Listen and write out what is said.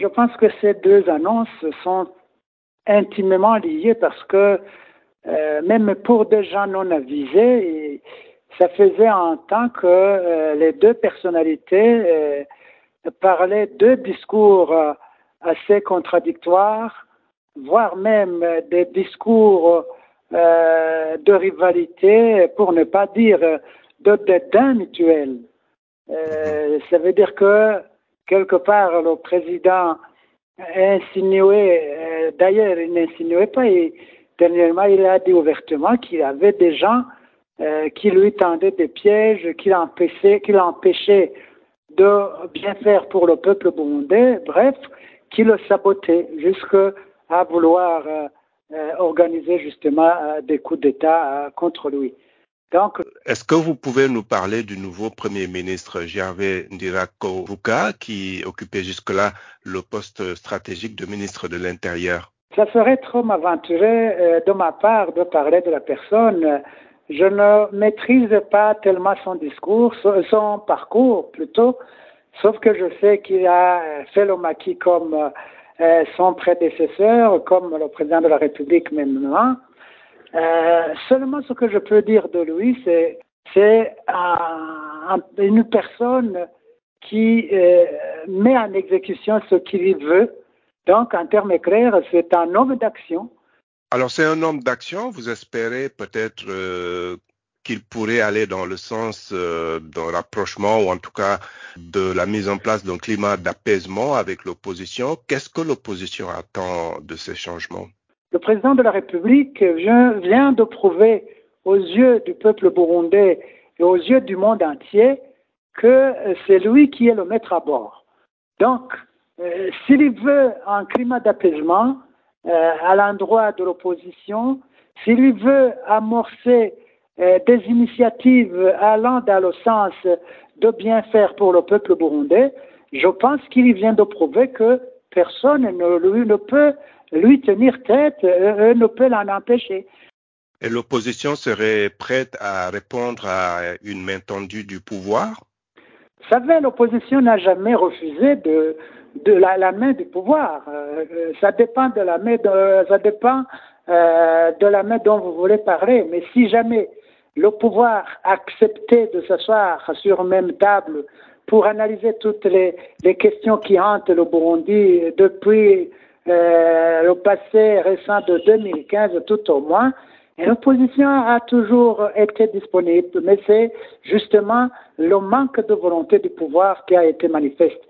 Je pense que ces deux annonces sont intimement liées parce que euh, même pour des gens non avisés, ça faisait un temps que euh, les deux personnalités euh, parlaient deux discours assez contradictoires, voire même des discours de rivalité, pour ne pas dire de dédain mutuel. ça veut dire que quelque part le président a insinué, d'ailleurs il n'insinuait pas, et dernièrement il a dit ouvertement qu'il avait des gens euh, qui lui tendaient des pièges, qui l'empêchaient, de bien faire pour le peuple burundais, bref, qui le sabotaient jusqu'à vouloir euh, euh, organiser justement des coups d'État contre lui. Donc, est-ce que vous pouvez nous parler du nouveau Premier ministre Gervais Ndirakobuka qui occupait jusque-là le poste stratégique de ministre de l'Intérieur? Ça serait trop m'aventurer de ma part de parler de la personne je ne maîtrise pas tellement son discours, son parcours plutôt, sauf que je sais qu'il a fait le maquis comme euh, son prédécesseur, comme le président de la République maintenant. Euh, seulement ce que je peux dire de lui, c'est c'est une personne qui euh, met en exécution ce qu'il veut. Donc, en termes clairs, c'est un homme d'action alors c'est un homme d'action. Vous espérez peut-être euh, qu'il pourrait aller dans le sens d'un rapprochement ou en tout cas de la mise en place d'un climat d'apaisement avec l'opposition. Qu'est-ce que l'opposition attend de ces changements? Le président de la République vient, de prouver aux yeux du peuple burundais et aux yeux du monde entier que c'est lui qui est le maître à bord. Donc, euh, s'il veut un climat d'apaisement, euh, à l'endroit de l'opposition, s'il veut amorcer euh, des initiatives allant dans le sens de bien faire pour le peuple burundais, je pense qu'il vient de prouver que personne ne, lui, ne peut lui tenir tête, euh, ne peut l'en empêcher. Et l'opposition serait prête à répondre à une main tendue du pouvoir? Vous savez, l'opposition n'a jamais refusé de, de la, main du pouvoir. Euh, euh, ça dépend de la main, de, ça dépend euh, de la main dont vous voulez parler. Mais si jamais le pouvoir acceptait de s'asseoir sur une même table pour analyser toutes les, les questions qui hantent le Burundi depuis le passé récent de 2015 tout au moins, l'opposition a toujours été disponible, mais c'est justement le manque de volonté du pouvoir qui a été manifeste.